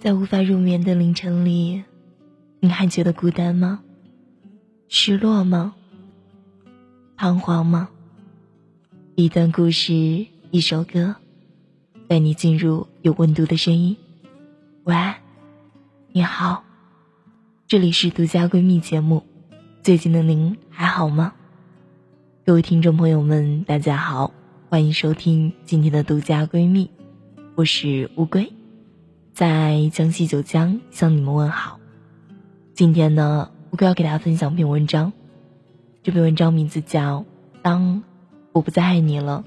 在无法入眠的凌晨里，你还觉得孤单吗？失落吗？彷徨吗？一段故事，一首歌，带你进入有温度的声音。喂，你好，这里是独家闺蜜节目。最近的您还好吗？各位听众朋友们，大家好，欢迎收听今天的独家闺蜜，我是乌龟。在江西九江向你们问好。今天呢，我哥要给大家分享篇文章。这篇文章名字叫《当我不再爱你了》。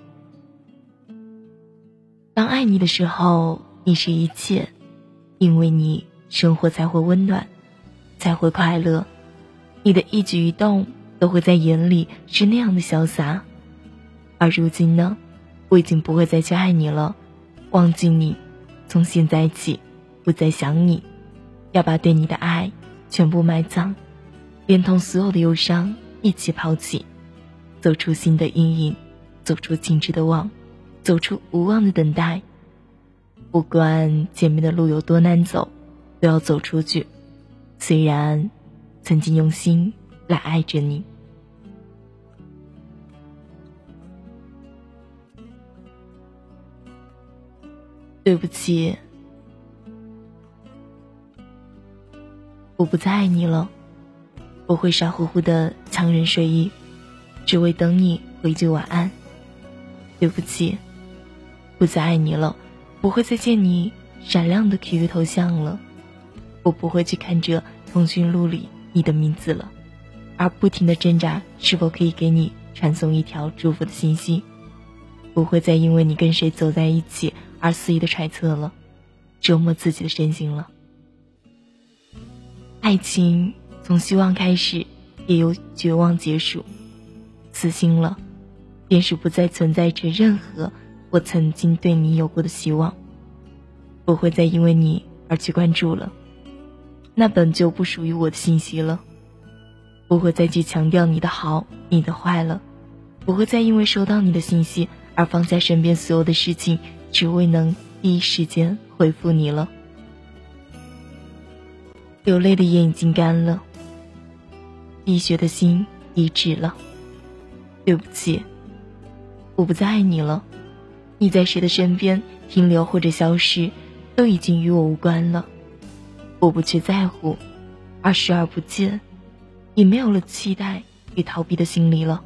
当爱你的时候，你是一切，因为你生活才会温暖，才会快乐。你的一举一动都会在眼里是那样的潇洒。而如今呢，我已经不会再去爱你了，忘记你。从现在起，不再想你，要把对你的爱全部埋葬，连同所有的忧伤一起抛弃，走出新的阴影，走出静止的望，走出无望的等待。不管前面的路有多难走，都要走出去。虽然曾经用心来爱着你，对不起。我不再爱你了，我会傻乎乎的强忍睡意，只为等你回句晚安。对不起，不再爱你了，不会再见你闪亮的 QQ 头像了，我不会去看着通讯录里你的名字了，而不停的挣扎是否可以给你传送一条祝福的信息，不会再因为你跟谁走在一起而肆意的揣测了，折磨自己的身心了。爱情从希望开始，也由绝望结束。死心了，便是不再存在着任何我曾经对你有过的希望。不会再因为你而去关注了，那本就不属于我的信息了。不会再去强调你的好、你的坏了。不会再因为收到你的信息而放下身边所有的事情，只为能第一时间回复你了。流泪的眼已经干了，滴血的心已止了。对不起，我不再爱你了。你在谁的身边停留或者消失，都已经与我无关了。我不去在乎，而视而不见，也没有了期待与逃避的心理了。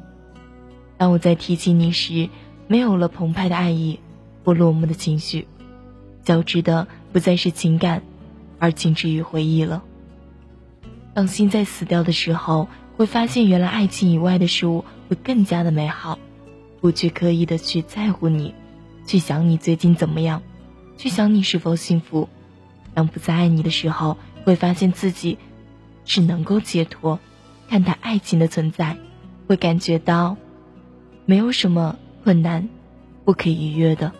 当我在提起你时，没有了澎湃的爱意或落寞的情绪，交织的不再是情感，而仅止于回忆了。当心在死掉的时候，会发现原来爱情以外的事物会更加的美好。不去刻意的去在乎你，去想你最近怎么样，去想你是否幸福。当不再爱你的时候，会发现自己只能够解脱，看待爱情的存在，会感觉到没有什么困难不可以逾越的。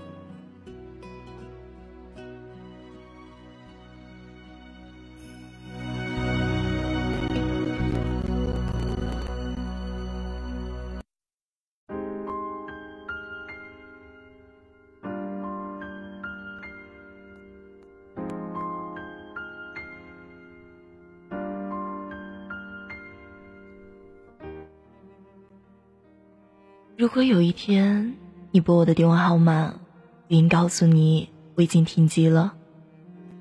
如果有一天你拨我的电话号码，语音告诉你我已经停机了，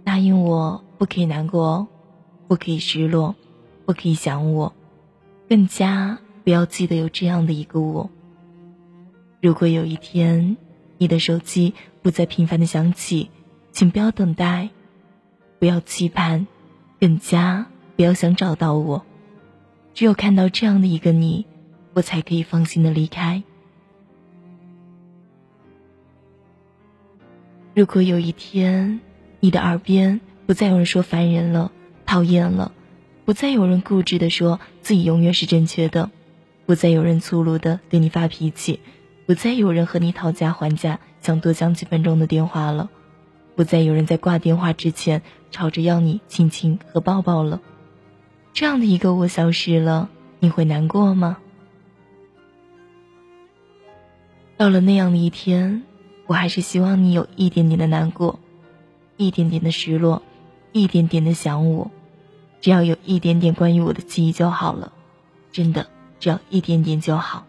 答应我不可以难过，不可以失落，不可以想我，更加不要记得有这样的一个我。如果有一天你的手机不再频繁的响起，请不要等待，不要期盼，更加不要想找到我。只有看到这样的一个你。我才可以放心的离开。如果有一天，你的耳边不再有人说烦人了、讨厌了，不再有人固执的说自己永远是正确的，不再有人粗鲁的对你发脾气，不再有人和你讨价还价想多讲几分钟的电话了，不再有人在挂电话之前吵着要你亲亲和抱抱了，这样的一个我消失了，你会难过吗？到了那样的一天，我还是希望你有一点点的难过，一点点的失落，一点点的想我，只要有一点点关于我的记忆就好了，真的，只要一点点就好。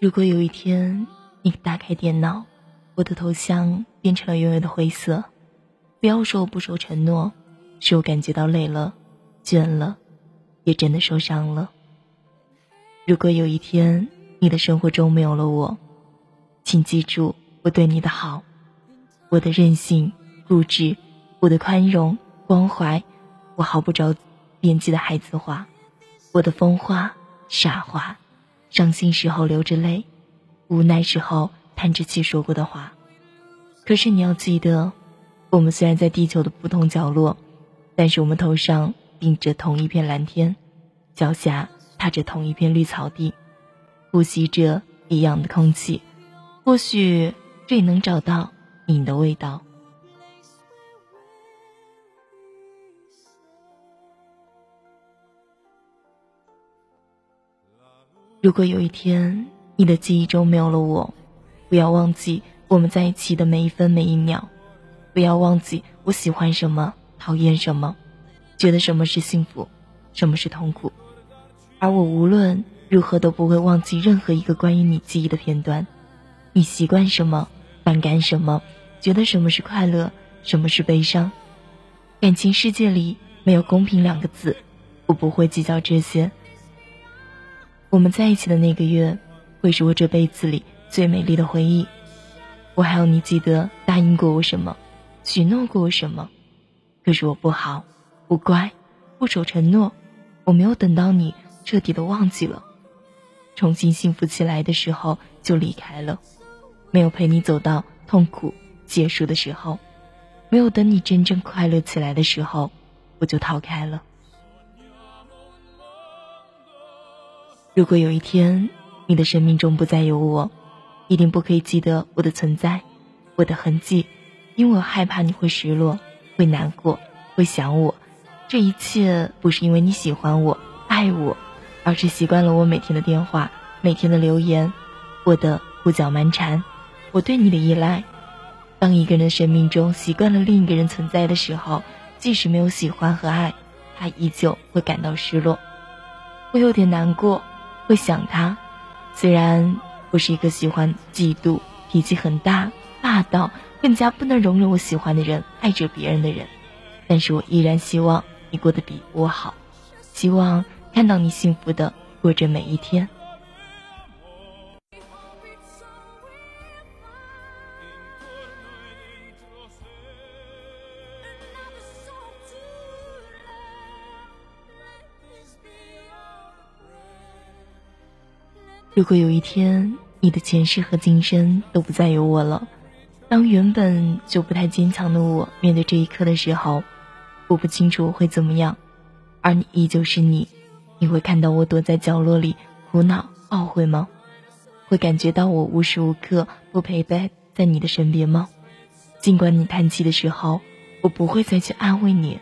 如果有一天你打开电脑，我的头像变成了永远的灰色，不要说我不守承诺，是我感觉到累了、倦了，也真的受伤了。如果有一天你的生活中没有了我，请记住我对你的好，我的任性、固执，我的宽容、关怀，我毫不着边际的孩子话，我的疯话、傻话。伤心时候流着泪，无奈时候叹着气说过的话。可是你要记得，我们虽然在地球的不同角落，但是我们头上顶着同一片蓝天，脚下踏着同一片绿草地，呼吸着一样的空气。或许这里能找到你的味道。如果有一天你的记忆中没有了我，不要忘记我们在一起的每一分每一秒，不要忘记我喜欢什么，讨厌什么，觉得什么是幸福，什么是痛苦，而我无论如何都不会忘记任何一个关于你记忆的片段。你习惯什么，反感什么，觉得什么是快乐，什么是悲伤，感情世界里没有公平两个字，我不会计较这些。我们在一起的那个月，会是我这辈子里最美丽的回忆。我还要你记得答应过我什么，许诺过我什么。可是我不好，不乖，不守承诺。我没有等到你彻底的忘记了，重新幸福起来的时候就离开了，没有陪你走到痛苦结束的时候，没有等你真正快乐起来的时候，我就逃开了。如果有一天你的生命中不再有我，一定不可以记得我的存在，我的痕迹，因为我害怕你会失落，会难过，会想我。这一切不是因为你喜欢我、爱我，而是习惯了我每天的电话、每天的留言，我的胡搅蛮缠，我对你的依赖。当一个人的生命中习惯了另一个人存在的时候，即使没有喜欢和爱，他依旧会感到失落，会有点难过。会想他，虽然我是一个喜欢嫉妒、脾气很大、霸道、更加不能容忍我喜欢的人爱着别人的人，但是我依然希望你过得比我好，希望看到你幸福的过着每一天。如果有一天你的前世和今生都不再有我了，当原本就不太坚强的我面对这一刻的时候，我不清楚我会怎么样，而你依旧是你，你会看到我躲在角落里苦恼懊悔吗？会感觉到我无时无刻不陪伴在你的身边吗？尽管你叹气的时候，我不会再去安慰你；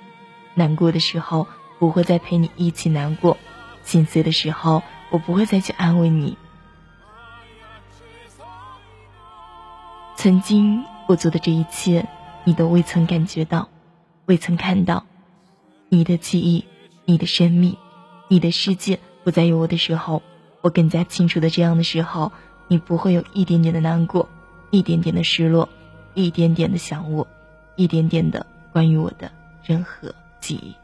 难过的时候，不会再陪你一起难过；心碎的时候，我不会再去安慰你。曾经我做的这一切，你都未曾感觉到，未曾看到。你的记忆，你的生命，你的世界不再有我的时候，我更加清楚的这样的时候，你不会有一点点的难过，一点点的失落，一点点的想我，一点点的关于我的任何记忆。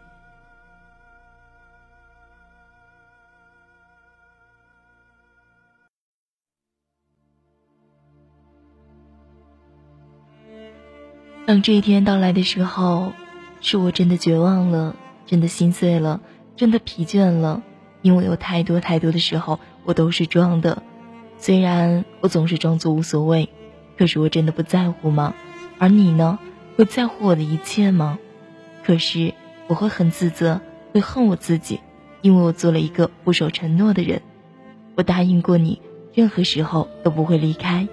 当这一天到来的时候，是我真的绝望了，真的心碎了，真的疲倦了。因为有太多太多的时候，我都是装的。虽然我总是装作无所谓，可是我真的不在乎吗？而你呢？会在乎我的一切吗？可是我会很自责，会恨我自己，因为我做了一个不守承诺的人。我答应过你，任何时候都不会离开。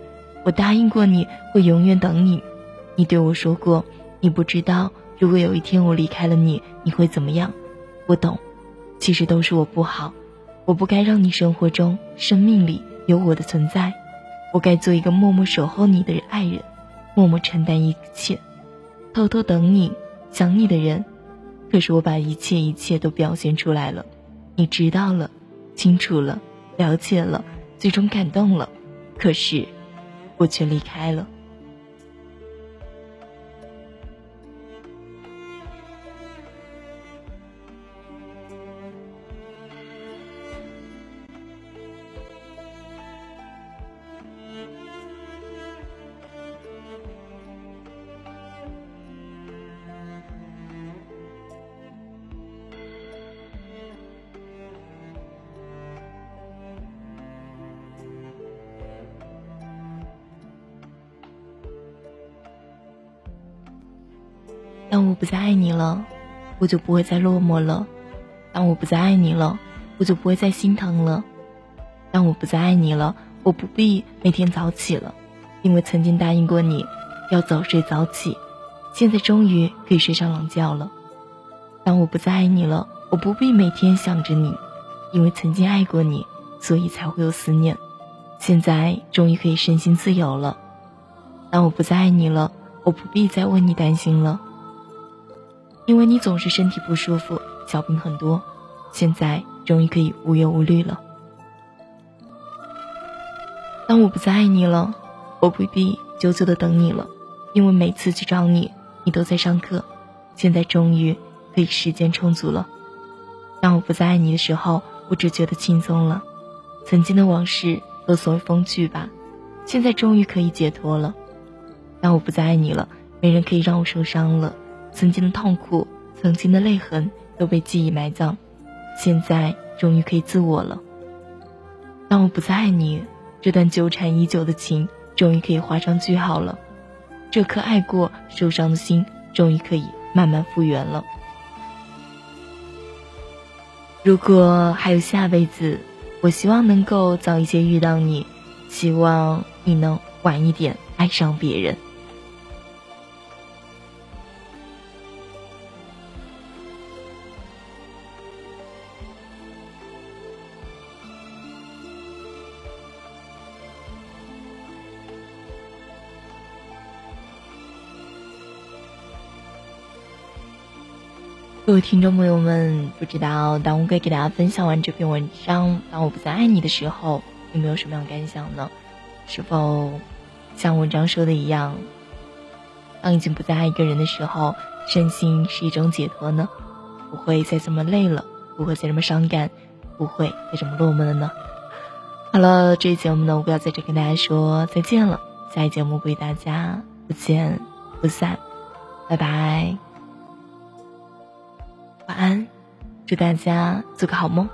我答应过你会永远等你。你对我说过，你不知道如果有一天我离开了你，你会怎么样？我懂，其实都是我不好，我不该让你生活中、生命里有我的存在，我该做一个默默守候你的爱人，默默承担一切，偷偷等你、想你的人。可是我把一切一切都表现出来了，你知道了，清楚了，了解了，最终感动了，可是我却离开了。当我不再爱你了，我就不会再落寞了；当我不再爱你了，我就不会再心疼了；当我不再爱你了，我不必每天早起了，因为曾经答应过你要早睡早起，现在终于可以睡上懒觉了；当我不再爱你了，我不必每天想着你，因为曾经爱过你，所以才会有思念，现在终于可以身心自由了；当我不再爱你了，我不必再为你担心了。因为你总是身体不舒服，小病很多，现在终于可以无忧无虑了。当我不再爱你了，我不必久久的等你了，因为每次去找你，你都在上课，现在终于可以时间充足了。当我不再爱你的时候，我只觉得轻松了，曾经的往事都随风去吧，现在终于可以解脱了。当我不再爱你了，没人可以让我受伤了。曾经的痛苦，曾经的泪痕都被记忆埋葬，现在终于可以自我了。当我不再爱你，这段纠缠已久的情终于可以画上句号了，这颗爱过受伤的心终于可以慢慢复原了。如果还有下辈子，我希望能够早一些遇到你，希望你能晚一点爱上别人。各位听众朋友们，不知道当乌龟给大家分享完这篇文章，当我不再爱你的时候，有没有什么样感想呢？是否像文章说的一样，当已经不再爱一个人的时候，身心是一种解脱呢？不会再这么累了，不会再这么伤感，不会再这么落寞了呢？好了，这一节目呢，我不要在这跟大家说再见了，下一节目与大家不见不散，拜拜。晚安，祝大家做个好梦。